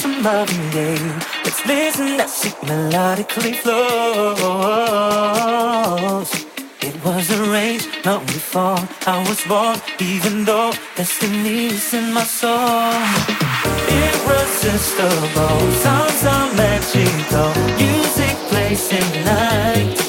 from loving you. Let's listen that sheet melodically flows. It was arranged long before I was born, even though destiny's in my soul. Irresistible, sounds are magical, music plays in light.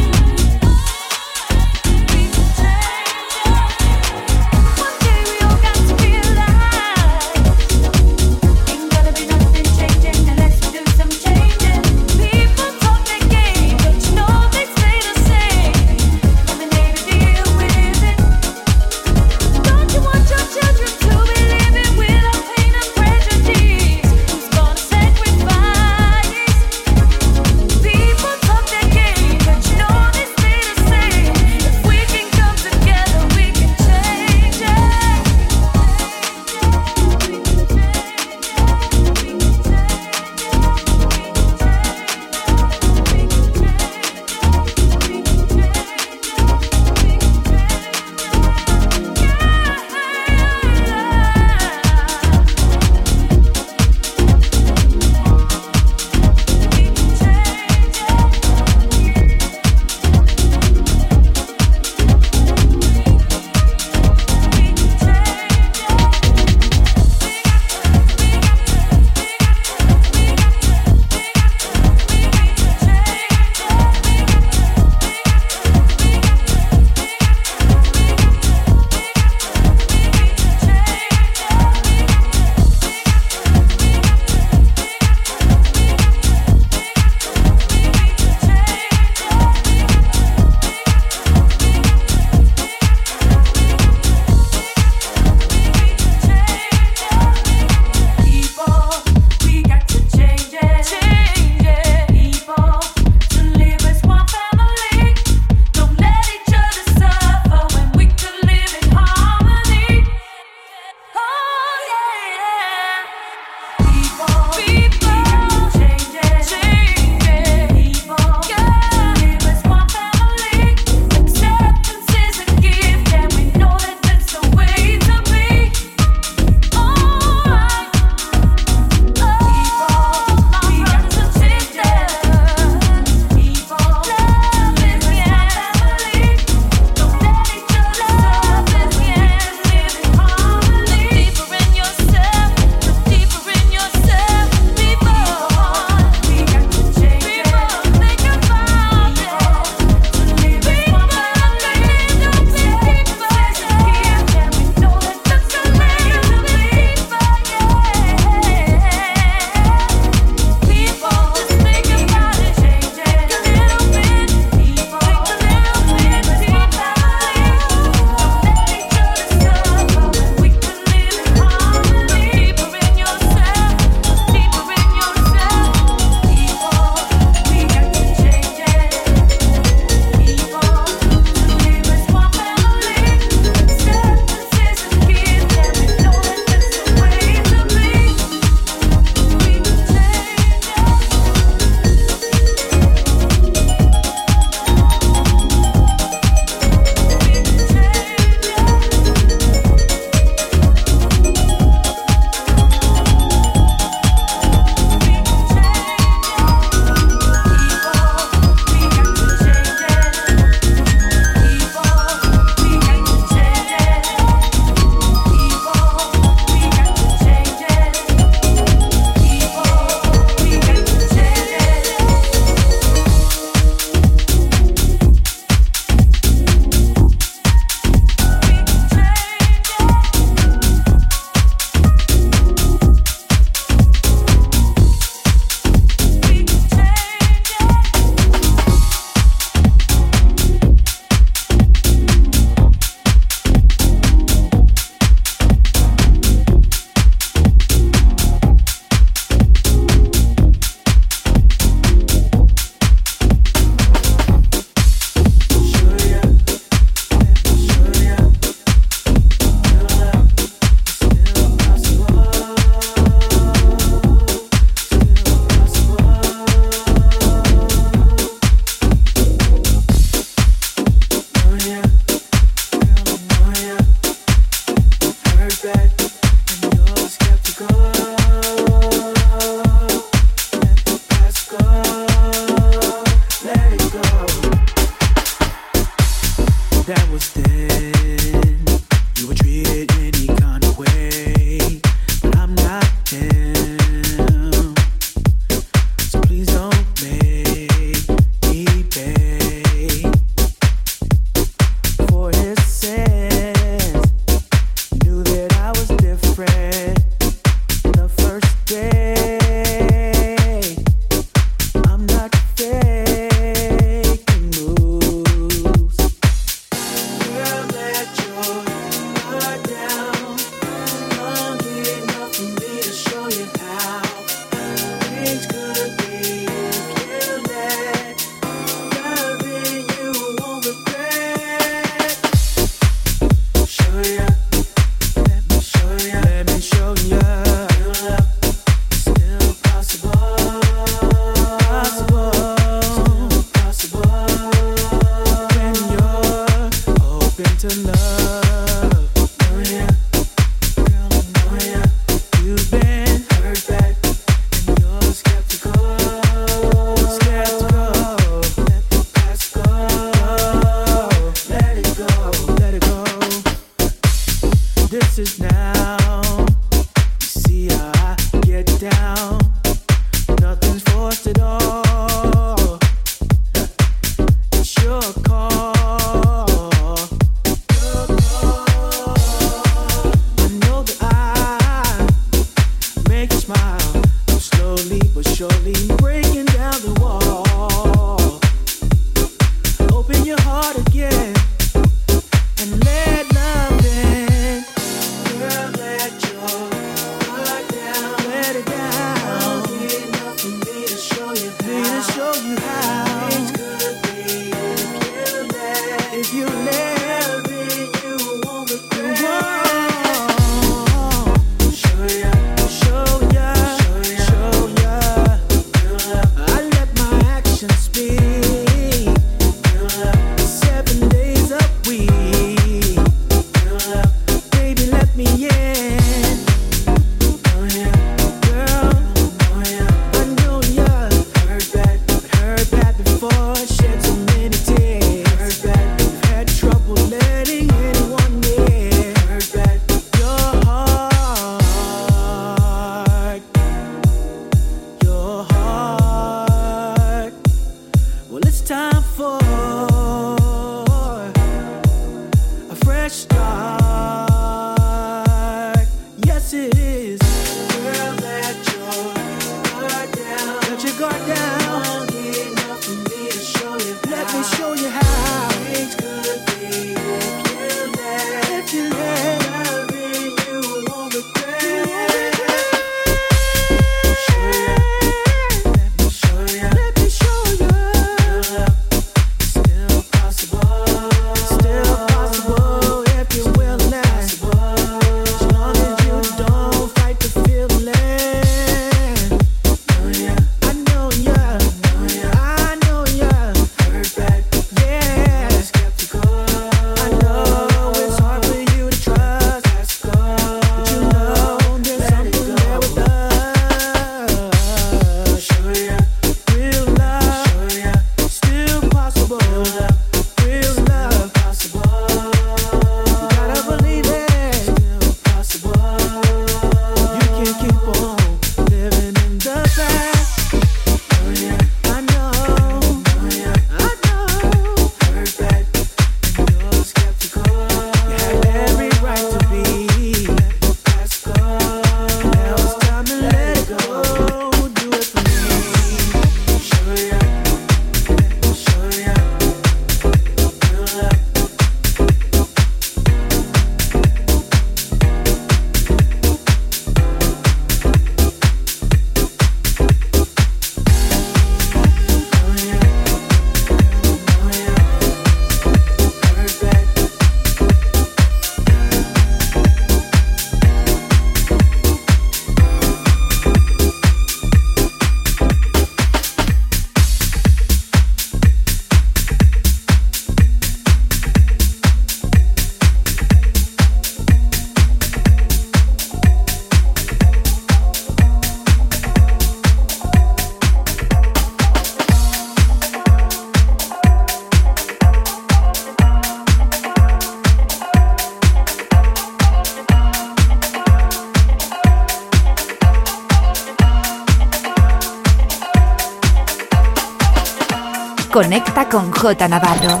J Navarro.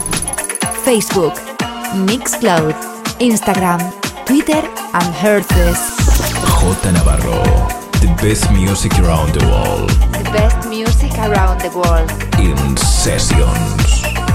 Facebook, Mixcloud, Instagram, Twitter and Herces. J Navarro, the best music around the world. The best music around the world. In sessions.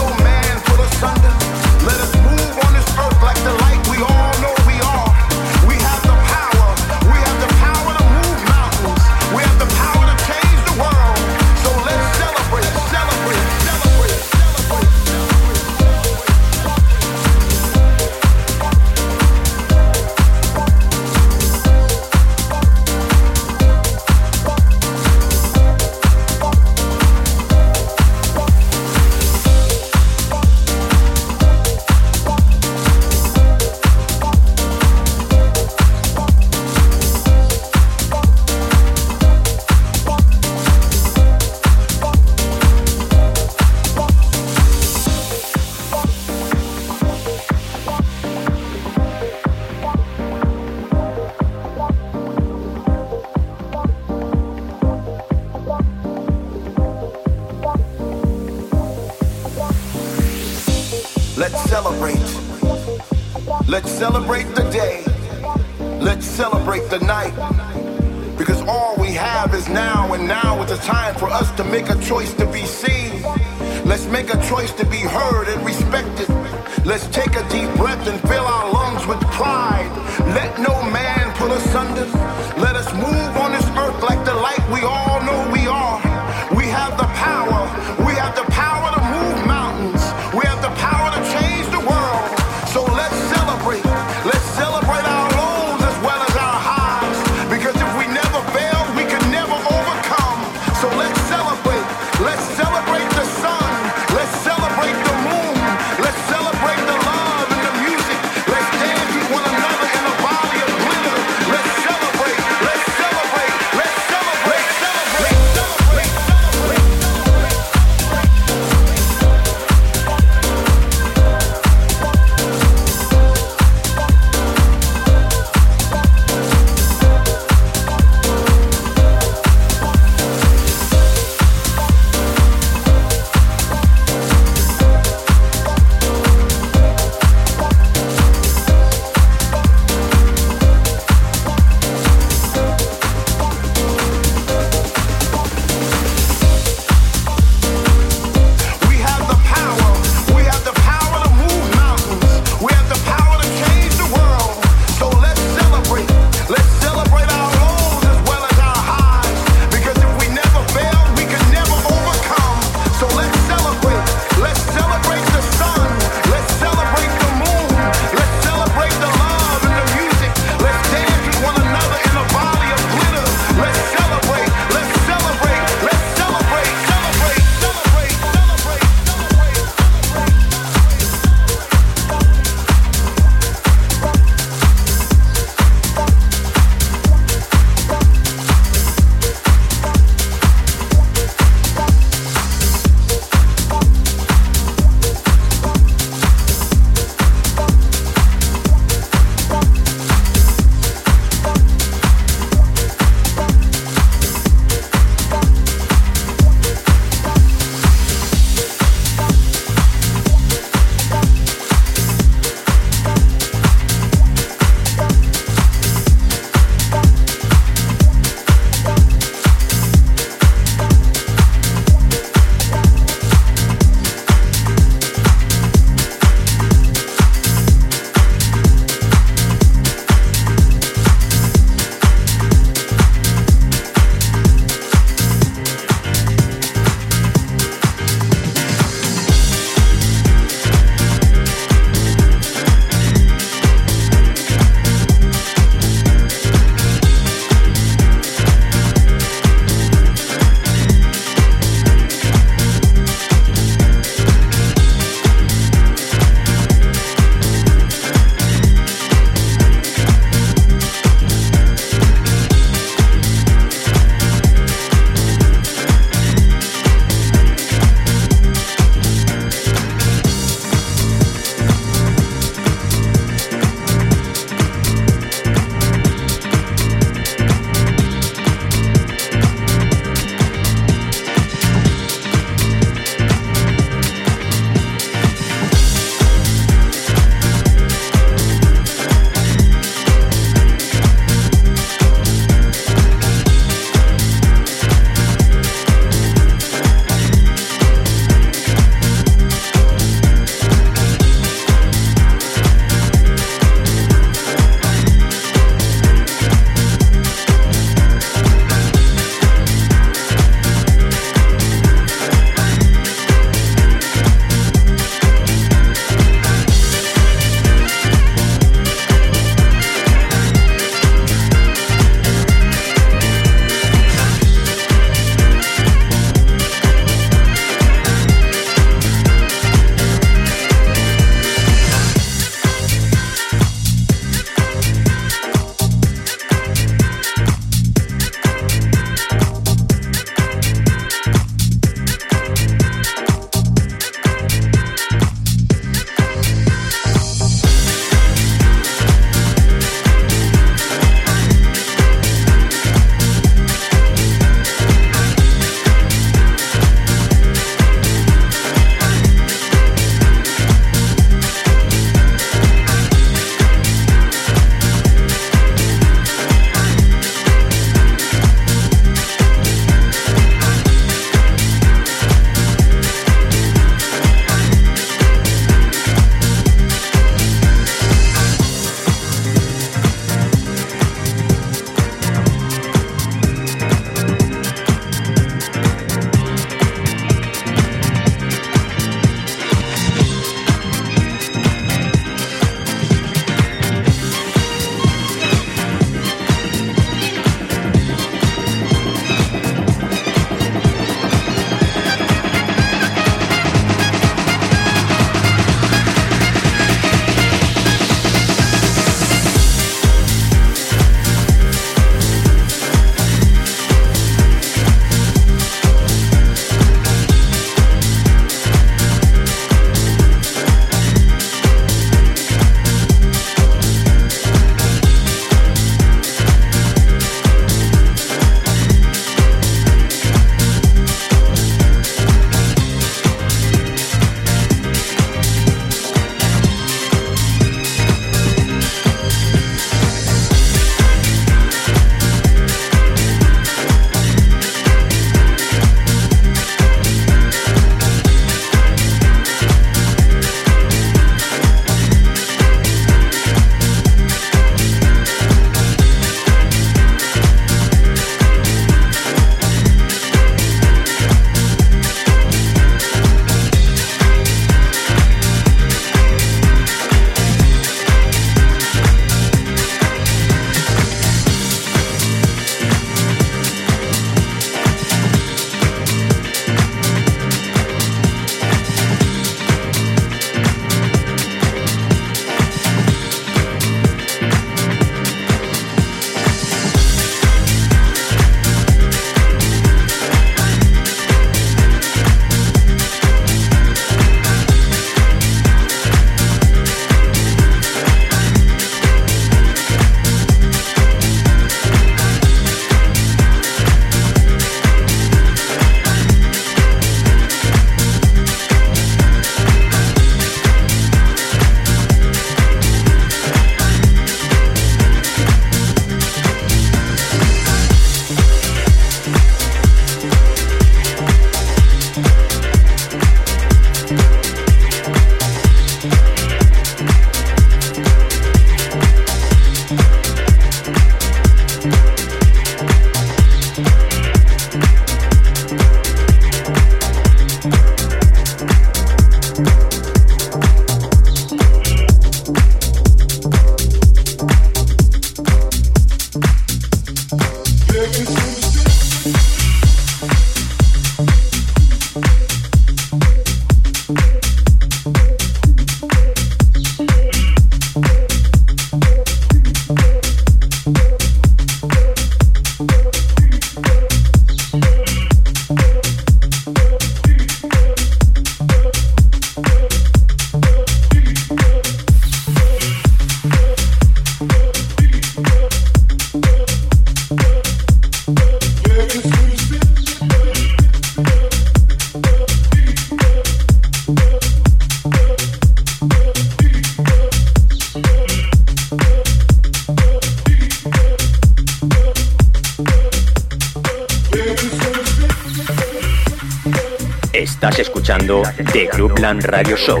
The Groupland Radio Show.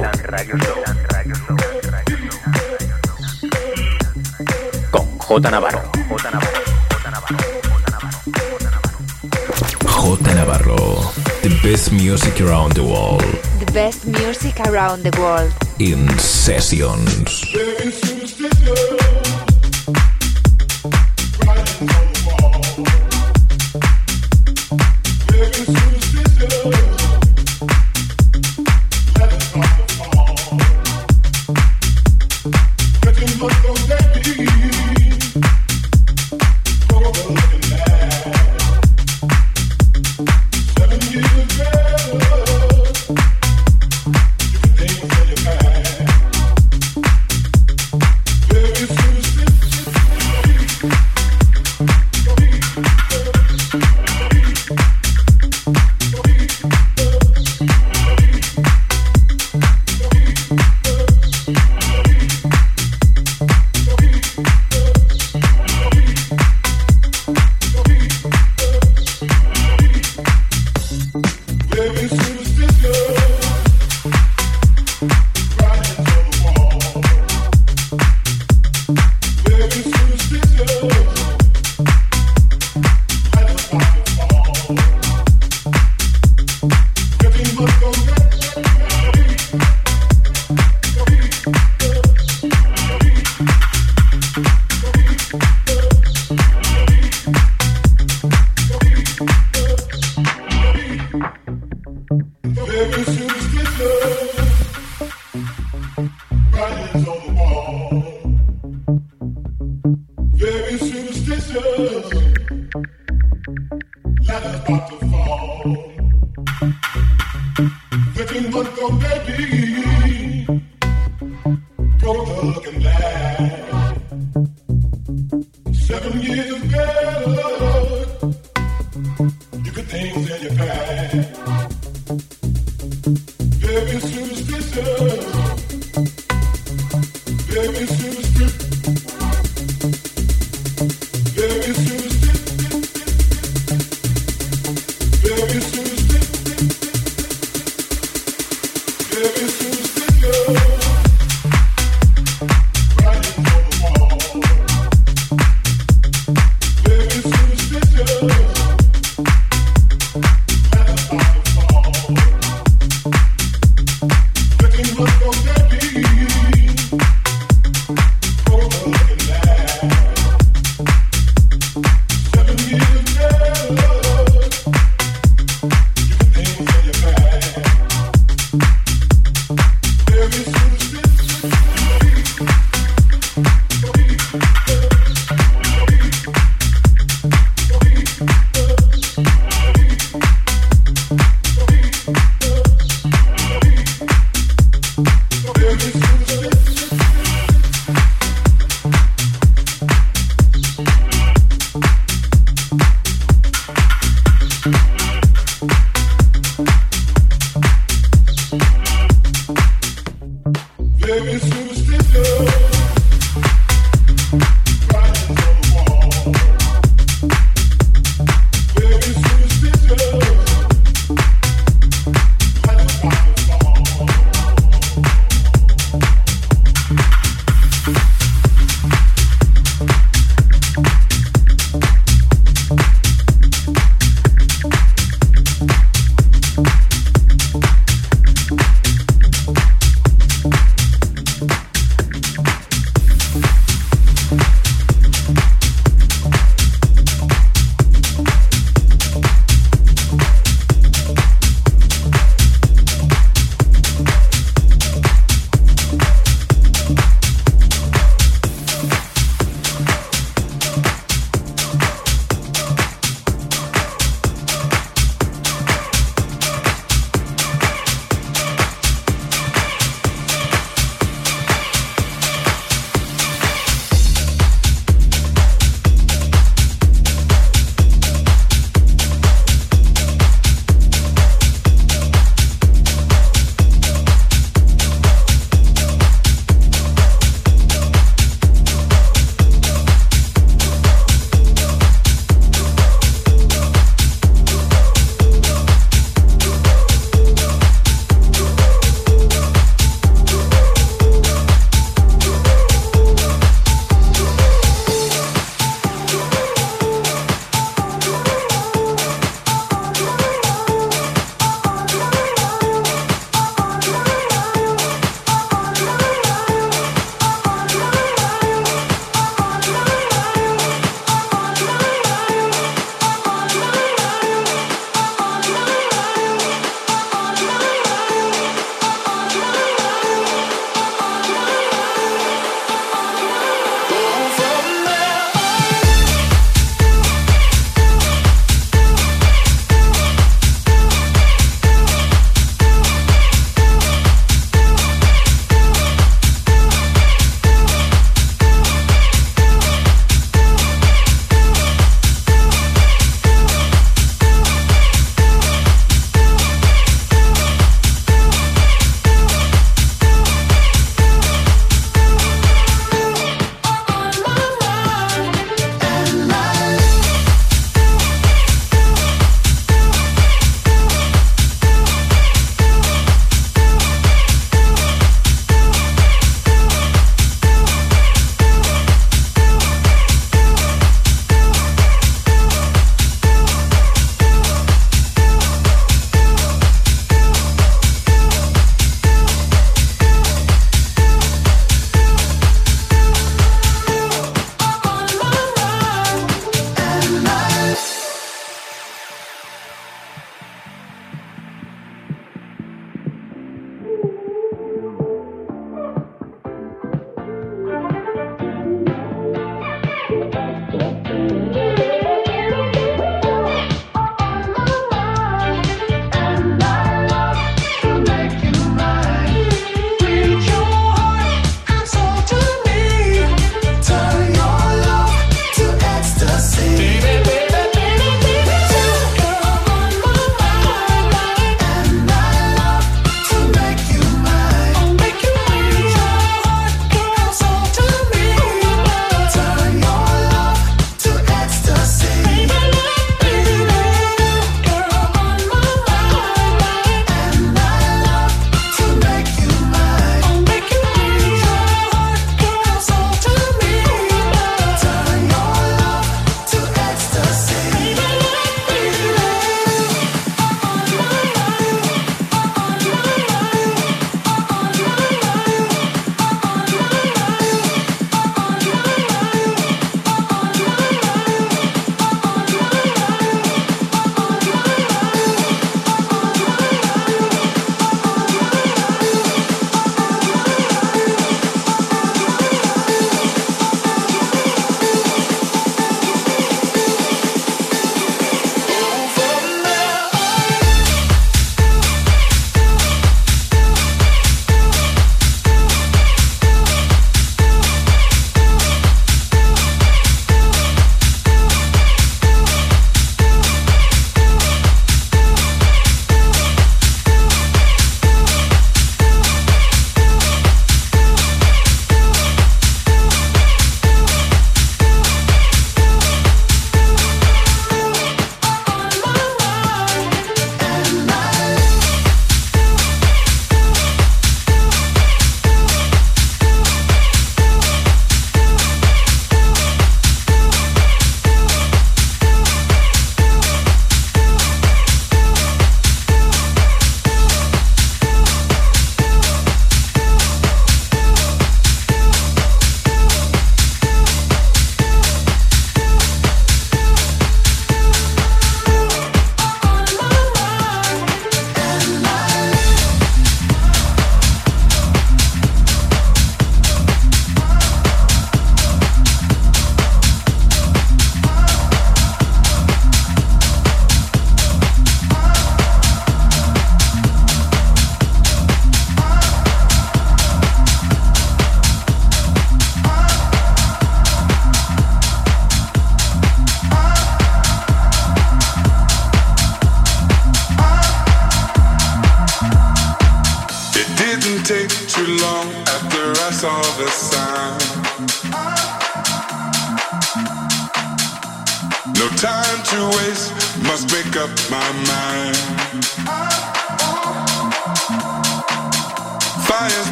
Con J Navarro. J Navarro. The best music around the world. The best music around the world. In sessions.